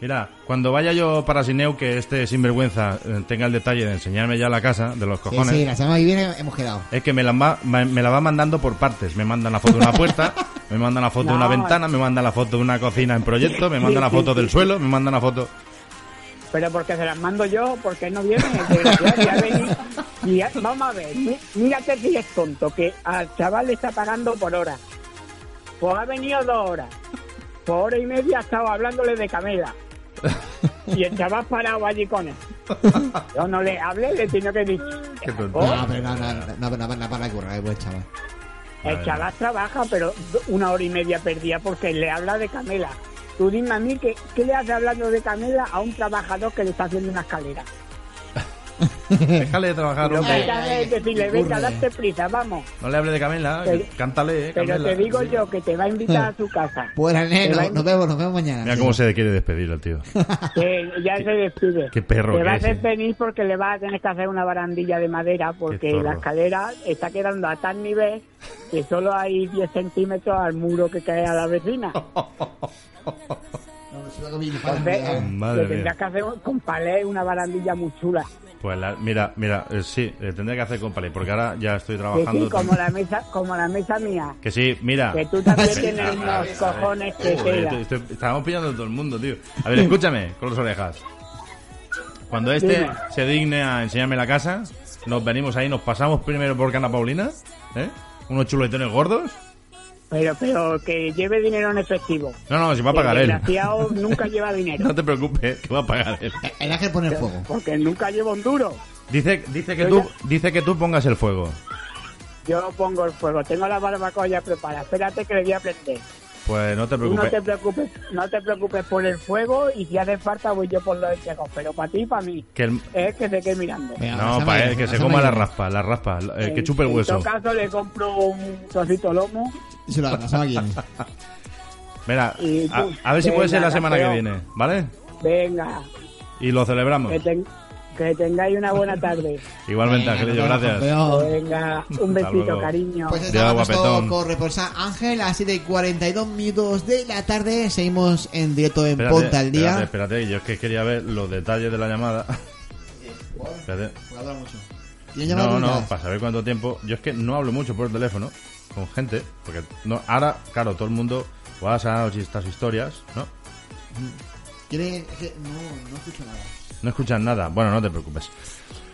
Mira, cuando vaya yo para Sineu, que este sinvergüenza eh, tenga el detalle de enseñarme ya la casa de los Sí, cojones. sí, la semana que viene hemos quedado. Es que me la, va, me me la va mandando por partes. Me mandan la foto de una puerta, me mandan la foto de una ventana, me mandan la foto de una cocina en proyecto, me mandan la Sí, foto sí, del sí. suelo, me mandan la foto... pero porque se las mando yo, porque no viene. el desgraciado, y ha venido- y ha- vamos a ver, mí- mírate si es tonto, que al chaval le está pagando por hora. Pues ha venido dos horas. Por hora y media ha estado hablándole de Camela. Y el chaval parado allí con él. Yo no le hablé, le tengo que decir. No, pero no, no, no, no, no, para currar, buen chaval. El chaval trabaja, pero una hora y media perdía porque le habla de Camela. Tú dime a mí que, ¿qué le hace hablando de Camela a un trabajador que le está haciendo una escalera? Déjale de trabajar, hombre. es decirle, venga, date prisa, vamos. No le hable de Camela, Pero- cántale, eh, Pero Camela. te digo yo que te va a invitar a su casa. Pues Te neno, a nos vemos, nos vemos mañana. Mira cómo se quiere despedir el tío. Que ya se despide. Qué perro Te que va a hacer eh. venir porque le vas a tener que hacer una barandilla de madera porque la escalera está quedando a tal nivel que solo hay 10 centímetros al muro que cae a la vecina. Entonces, Madre tendrás mía. que hacer con palé una barandilla muy chula. Pues la- mira, mira, eh, sí, le tendré que hacer con palé, porque ahora ya estoy Que trabajando. sí, como la mesa, como la mesa mía. Que sí, mira. Que tú también tienes unos ver, cojones que Joder, estábamos pillando a todo el mundo, tío. A ver, escúchame, con las orejas. Cuando este Dime. se digne a enseñarme la casa, nos venimos ahí, nos pasamos primero por Cana Paulina, ¿eh? Unos chuletones gordos, Pero, pero que lleve dinero en efectivo. No, no, si va a pagar el él. desgraciado nunca lleva dinero. No te preocupes, que va a pagar él. El ángel pone el fuego. Porque nunca lleva un duro. Dice, dice, que Yo tú, dice que tú pongas el fuego. Yo pongo el fuego. Tengo la barbacoa ya preparada. Espérate que le voy a prender. Pues no te Tú no preocupes. te preocupes, no te preocupes por el fuego y si hace falta voy yo por los espejos. Pero para ti y para mí. Que el- Es que se quede mirando. no, para él, que se coma la raspa, la raspa, el que chupe el En hueso. todo caso le compro un trocito lomo. Y se lo pasaba a quién. Mira, a, ver si puede ser la semana que viene, ¿vale? Venga, Y lo celebramos. que, ten- que tengáis una buena tarde. Igualmente, Angelillo, gracias. Venga, un besito, cariño. Pues agua, nuestro corresponsal Ángel a las 7 y 42 minutos de la tarde. Seguimos en directo en Espérate, Ponte al Día. Espérate, espérate, yo es que quería ver los detalles de la llamada. Espérate. Pues habla mucho. ¿Tienes llamadas No, no, para saber cuánto tiempo. Yo es que no hablo mucho por teléfono con gente, porque no, ahora, claro, todo el mundo WhatsApp y estas historias, ¿no? ¿Quiere- es que no, no escucho nada. No escuchan nada. Bueno, no te preocupes.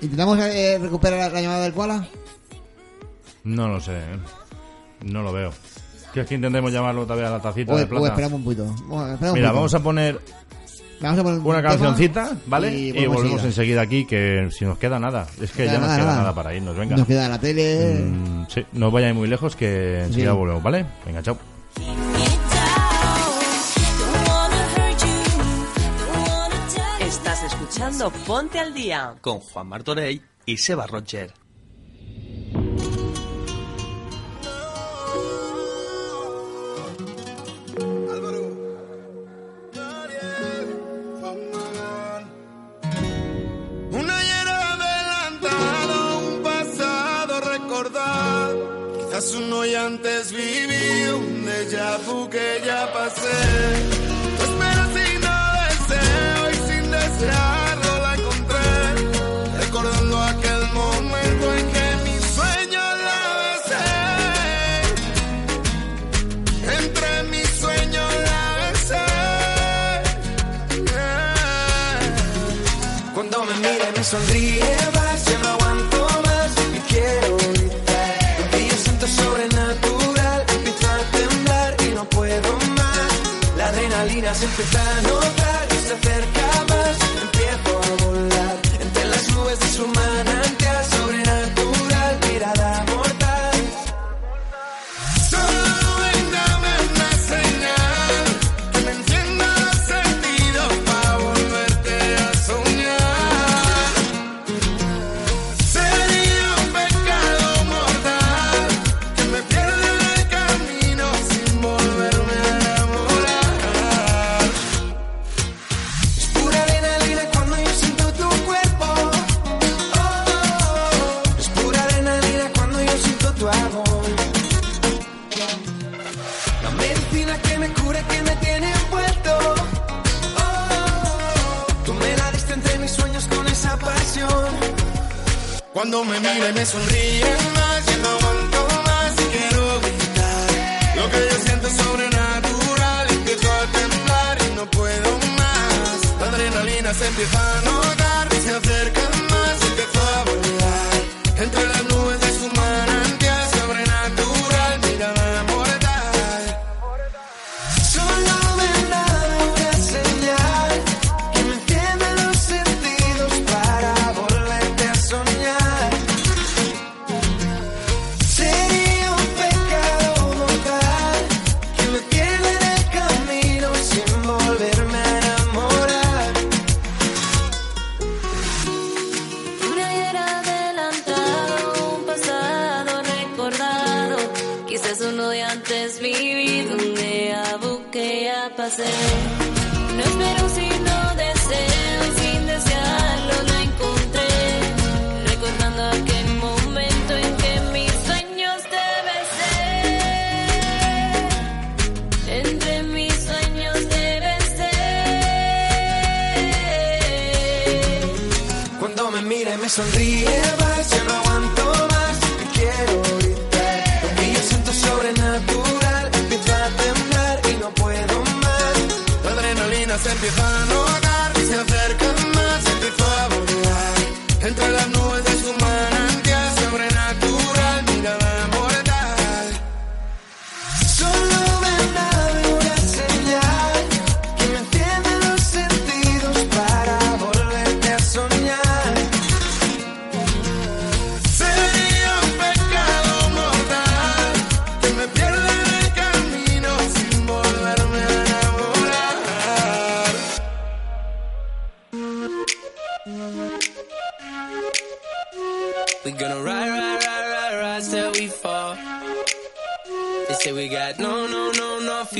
¿Intentamos eh, recuperar la, la llamada del Koala? No lo sé, ¿eh? no lo veo. ¿Quieres que intentemos llamarlo todavía a la tacita O, de o plata? esperamos un poquito. Bueno, esperamos un Mira, vamos a poner Vamos a poner un una cancioncita, ¿vale? y Y, volvemos enseguida. enseguida aquí, que si nos queda nada. Es que ya nos nada, queda nada. nada para irnos, venga. Nos queda la tele. Mm, sí, no vayáis muy lejos, que enseguida Sí. volvemos, ¿vale? Venga, chao. Escuchando Ponte al Día. Con Juan Martorell y Seba Roger. Un ayer adelantado, un pasado recordado. Quizás uno y antes viví un déjà vu que ya pasé. Tú esperas y no deseo y sin desearlo y sonríe más, ya no aguanto más y quiero gritar. Que yo siento sobrenatural, empiezo a temblar y no puedo más. La adrenalina se empieza a notar Cuando me mira y me sonríe más, ya no aguanto más y quiero gritar. Lo que yo siento es sobrenatural, empiezo a temblar y no puedo más. La adrenalina se empieza a notar,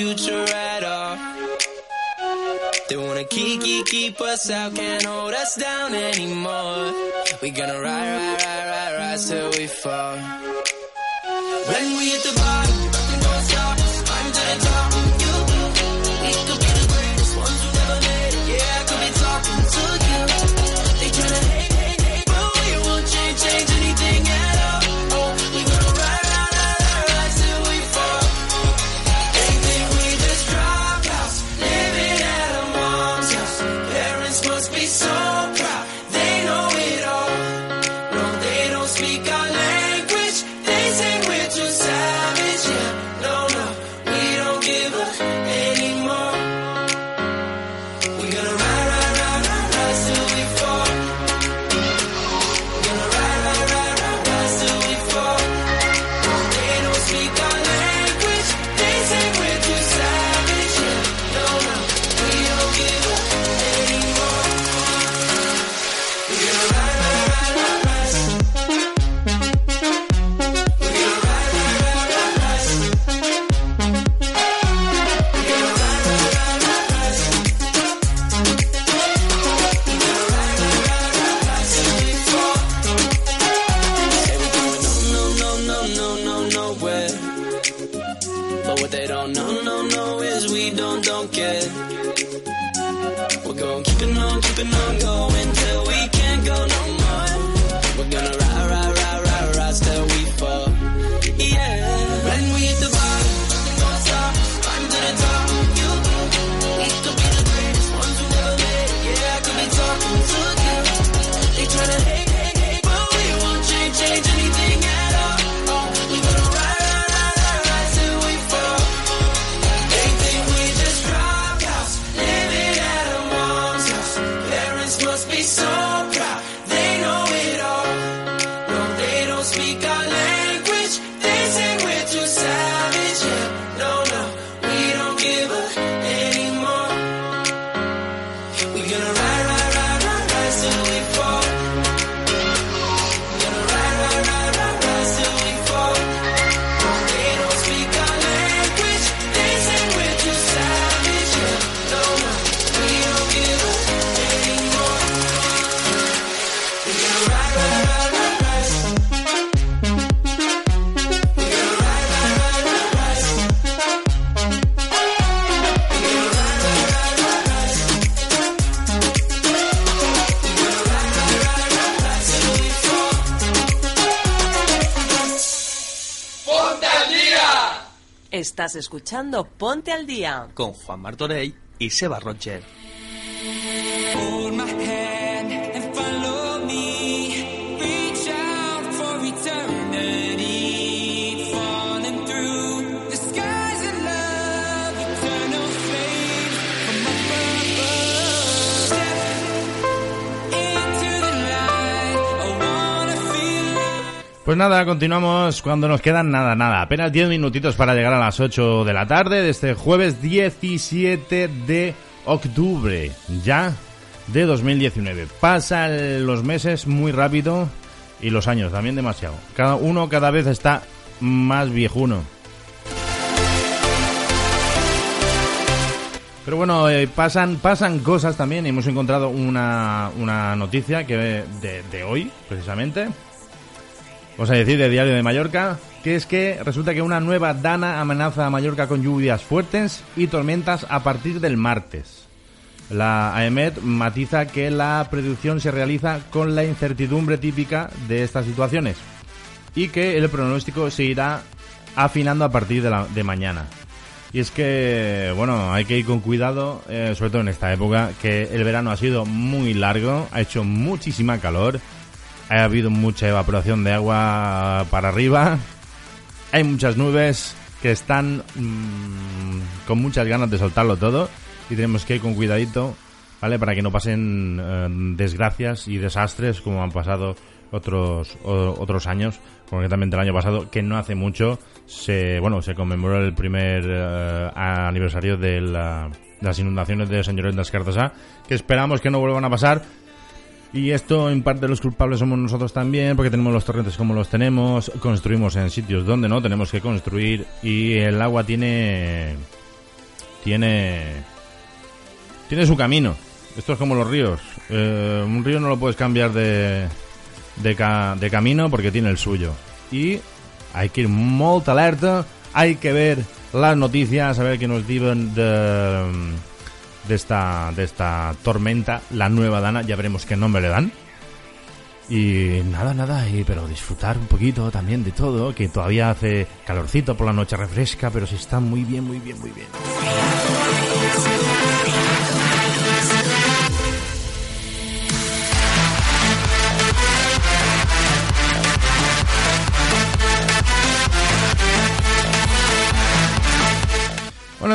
future at all. They wanna keep, keep, keep us out, can't hold us down anymore. We gonna ride, ride, ride, ride, rise till we fall. When we hit the cause we don't, don't get. We're going keeping on, keeping on going. Estás escuchando Ponte al Día. Con Juan Martorell y Seba Roger. Pues nada, continuamos cuando nos quedan nada, nada. Apenas 10 minutitos para llegar a las 8 de la tarde de este jueves 17 de octubre, ya de 2019. Pasan los meses muy rápido y los años también demasiado. Cada uno cada vez está más viejuno. Pero bueno, eh, pasan, pasan cosas también. Hemos encontrado una, una noticia que de, de hoy, precisamente. Vamos a decir de Diario de Mallorca, que es que resulta que una nueva dana amenaza a Mallorca con lluvias fuertes y tormentas a partir del martes. La AEMET matiza que la predicción se realiza con la incertidumbre típica de estas situaciones y que el pronóstico se irá afinando a partir de, la- de mañana. Y es que, bueno, hay que ir con cuidado, eh, sobre todo en esta época, que el verano ha sido muy largo, ha hecho muchísima calor, ha habido mucha evaporación de agua para arriba, hay muchas nubes que están mm, con muchas ganas de soltarlo todo y tenemos que ir con cuidadito, ¿vale? Para que no pasen eh, desgracias y desastres como han pasado otros otros años, concretamente el año pasado, que no hace mucho se bueno se conmemoró el primer eh, aniversario de, la- de las inundaciones de San Llorenç Cardassar, que esperamos que no vuelvan a pasar, Y esto en parte los culpables somos nosotros también, porque tenemos los torrentes como los tenemos, construimos en sitios donde no tenemos que construir y el agua tiene tiene tiene su camino. Esto es como los ríos. Eh, un río no lo puedes cambiar de de, ca- de camino porque tiene el suyo. Y hay que ir molt alerta, hay que ver las noticias, a ver qué nos digan de, de, esta, de esta tormenta, la nueva Dana, ya veremos qué nombre le dan. Y nada, nada, y, pero disfrutar un poquito también de todo, que todavía hace calorcito por la noche, refresca, pero se está muy bien, muy bien, muy bien.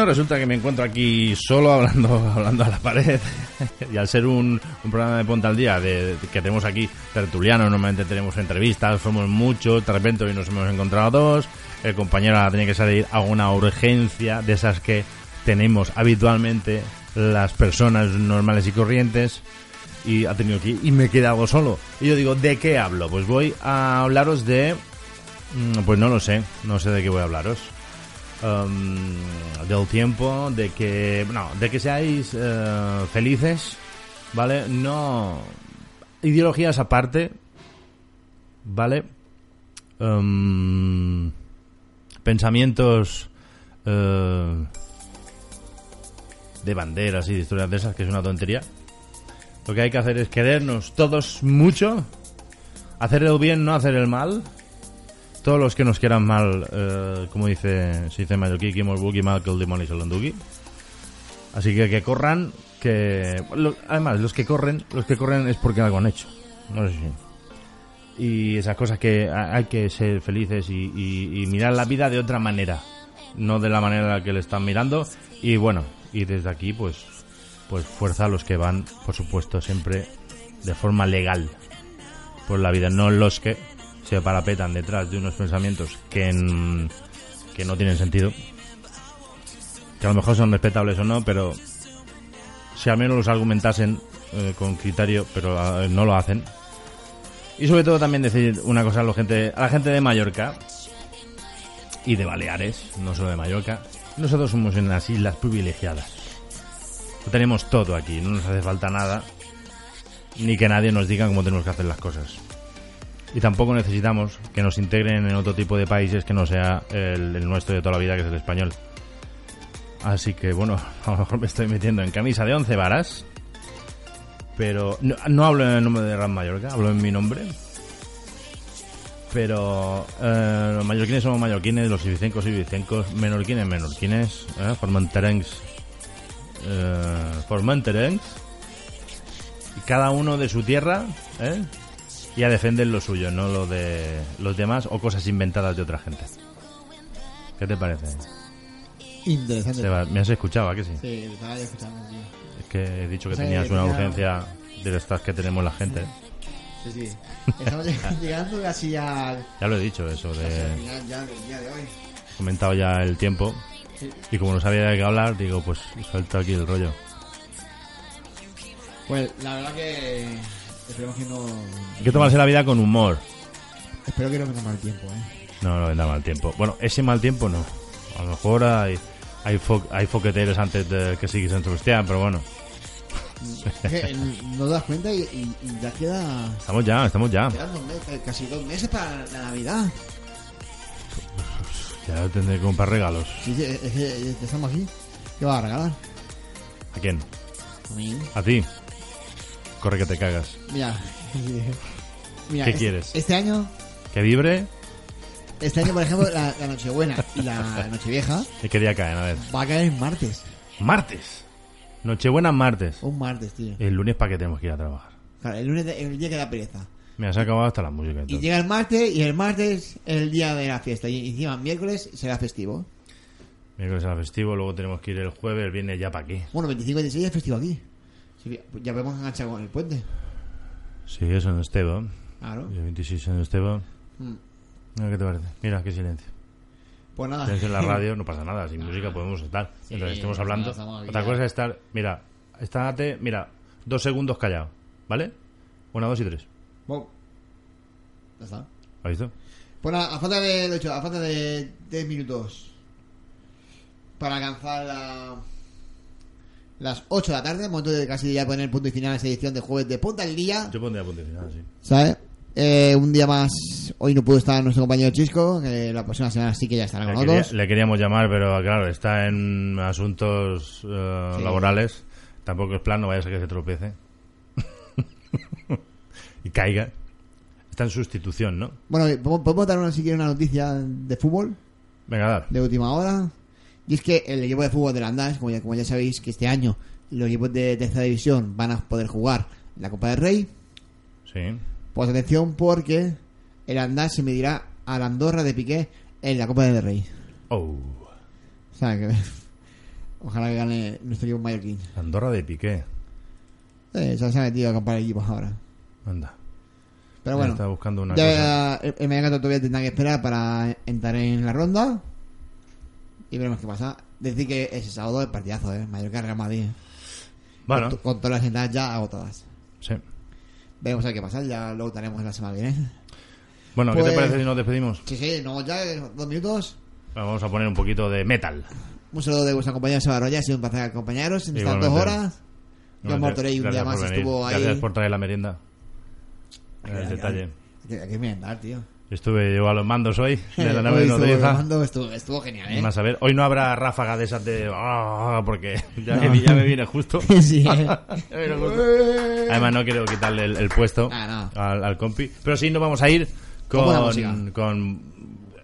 Resulta que me encuentro aquí solo hablando, hablando a la pared. y al ser un, un programa de Ponte al Día, de, que tenemos aquí tertulianos, normalmente tenemos entrevistas, somos muchos, de repente hoy nos hemos encontrado dos. El compañero ahora tiene que salir a una urgencia de esas que tenemos habitualmente las personas normales y corrientes. Y ha tenido que ir y me he quedado solo. Y yo digo, ¿de qué hablo? Pues voy a hablaros de... mm, Pues no lo sé, no sé de qué voy a hablaros um, del tiempo, de que, no, de que seáis eh, felices, ¿vale? No, ideologías aparte, ¿vale? Um, pensamientos eh, de banderas y de historias de esas, que es una tontería. Lo que hay que hacer es querernos todos mucho, hacer el bien, no hacer el mal todos los que nos quieran mal, eh, como dice, se dice que mos vulgui mal que el demonio se. Así que que corran, que... además, los que corren, los que corren es porque algo han hecho. No sé si... Y esas cosas que ha- hay que ser felices y, y- y mirar la vida de otra manera. No de la manera en la que le están mirando. Y bueno, y desde aquí, pues, pues fuerza a los que van, por supuesto, siempre de forma legal por la vida, no los que se parapetan detrás de unos pensamientos que, en- que no tienen sentido, que a lo mejor son respetables o no, pero si al menos los argumentasen eh, con criterio, pero eh, no lo hacen. Y sobre todo también decir una cosa a la gente, a la gente de Mallorca y de Baleares, no solo de Mallorca. Nosotros somos en las islas privilegiadas. Tenemos todo aquí, no nos hace falta nada, ni que nadie nos diga cómo tenemos que hacer las cosas. Y tampoco necesitamos que nos integren en otro tipo de países que no sea el, nuestro de toda la vida, que es el español. Así que bueno, a lo mejor me estoy metiendo en camisa de once varas. Pero no, hablo en el nombre de Ram Mallorca, hablo en mi nombre. Pero eh, los mallorquines somos mallorquines, los ibicencos ibicencos, menorquines menorquines, eh, formenterencs eh, formenterencs. Y cada uno de su tierra, ¿eh? Y a defender lo suyo, no lo de los demás o cosas inventadas de otra gente. ¿Qué te parece? Interesante. Seba, ¿Me has escuchado, a que sí? Sí, estaba escuchando, tío. Es que he dicho que O sea, tenías que una urgencia de estas que tenemos la gente. Sí, sí. Estamos lleg- llegando casi a... Ya lo he dicho, eso de... final ya del día de hoy. He comentado ya el tiempo. Sí. Y como no sabía de qué hablar, digo, pues suelto aquí el rollo. Pues la verdad que... Esperemos que no... Hay que tomarse la vida con humor. Espero que no venga mal tiempo, ¿eh? No, no vendrá mal tiempo. Bueno, ese mal tiempo no. A lo mejor hay, hay, fo- hay foqueteros antes de que sigues en Sebastián, pero bueno. Que no te das cuenta y, y- y ya queda... Estamos ya, estamos ya. Quedan dos meses, casi dos meses para la Navidad. Ya tendré que comprar regalos. Sí, sí, es que estamos aquí. ¿Qué vas a regalar? ¿A quién? A mí. ¿A ti? Corre que te cagas. Mira. Mira, ¿Qué este- quieres? Este año, ¿Que vibre? este año, por ejemplo, la, la Nochebuena y la Nochevieja ¿Y qué día caen? A ver. va a caer en martes. Martes. Nochebuena martes. Un martes, tío. El lunes para qué tenemos que ir a trabajar. Claro, el lunes, el día que da pereza. Me has acabado hasta la música Y llega el martes y el martes es el día de la fiesta. Y encima miércoles será festivo. Miércoles será festivo, luego tenemos que ir el jueves, el viernes ya para aquí. Bueno, 25 y 26 es festivo aquí. Sí, ya vemos enganchado con el puente. Sí, eso en Esteban. Claro. El 26 en Esteban. Mm. Mira, ¿Qué te parece? Mira, qué silencio. Pues nada. Silencio en la radio, no pasa nada. Sin música podemos estar. Mientras estemos hablando. Otra cosa es estar. Mira, estate, mira, dos segundos callado. ¿Vale? Una, dos y tres. Wow. Ya está. ¿Has visto? Bueno, a falta de, lo a falta de 10 minutos para alcanzar la- las 8 de la tarde, momento de casi ya poner punto y final a esa edición de jueves de Punta al Día, Yo pondría punto y final, sí. ¿sabes? Eh, un día más, hoy no pudo estar nuestro compañero Chisco, que la próxima semana sí que ya estará Le, con quería- nosotros. le queríamos llamar, pero claro, está en asuntos eh, Sí. laborales. Tampoco es plan, no vaya a ser que se tropiece. y caiga. Está en sustitución, ¿no? Bueno, ¿podemos dar una, si quiere una noticia de fútbol? Venga, dar. de última hora. Y es que el equipo de fútbol del Andás, como ya, como ya sabéis, que este año los equipos de tercera división van a poder jugar la Copa del Rey. Sí. Pues atención porque el Andás se medirá a la Andorra de Piqué en la Copa del Rey. Oh. O sea, que ojalá que gane nuestro equipo mallorquín. Andorra de Piqué. Eh, se ha metido a comparar equipos ahora. Anda. Pero bueno, Está buscando una ya cosa. el, el todavía tendrá que esperar para entrar en la ronda. Y veremos qué pasa. Decir que ese sábado es partidazo, ¿eh? Mallorca Real Madrid. Bueno. Con, con todas las entradas ya agotadas. Sí. Veremos a ver qué pasa. Ya lo votaremos la semana que viene. Bueno, ¿qué Pues- te parece si nos despedimos? Sí, sí, no, ya dos minutos. Vamos a poner un poquito de metal. Un saludo de vuestra compañera Seba Roya. Ha sido un placer acompañaros en estas dos horas. Igualmente. Mortorey un día más estuvo ahí. Gracias por traer la merienda. El detalle. Hay que merendar, tío. Estuve yo a los mandos hoy de la nave de nodriza. grabando, Estuvo, estuvo genial, ¿eh? Más a ver, hoy no habrá ráfaga de esas de... "Ah", porque ya, No. me, ya me viene justo. Sí, ¿eh? me viene justo. Además no quiero quitarle el, el puesto Ah, al, al compi. Pero sí nos vamos a ir Con con,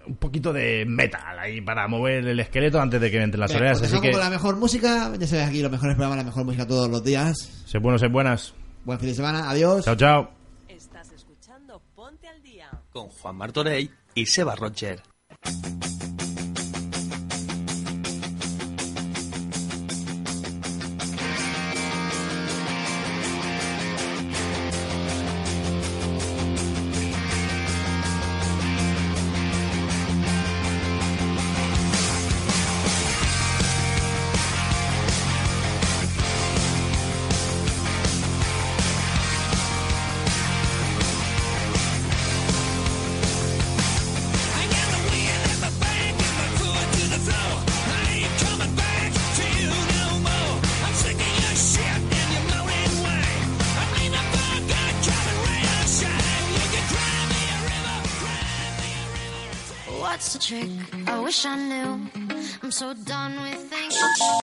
un poquito de metal ahí para mover el esqueleto antes de que me entren las orejas. pues Así que con la mejor música. Ya sabéis aquí los mejores programas, la mejor música todos los días. sé buenos, sé buenas. Buen fin de semana. Adiós. Chao, chao. Con Juan Martorey y Seba Roger.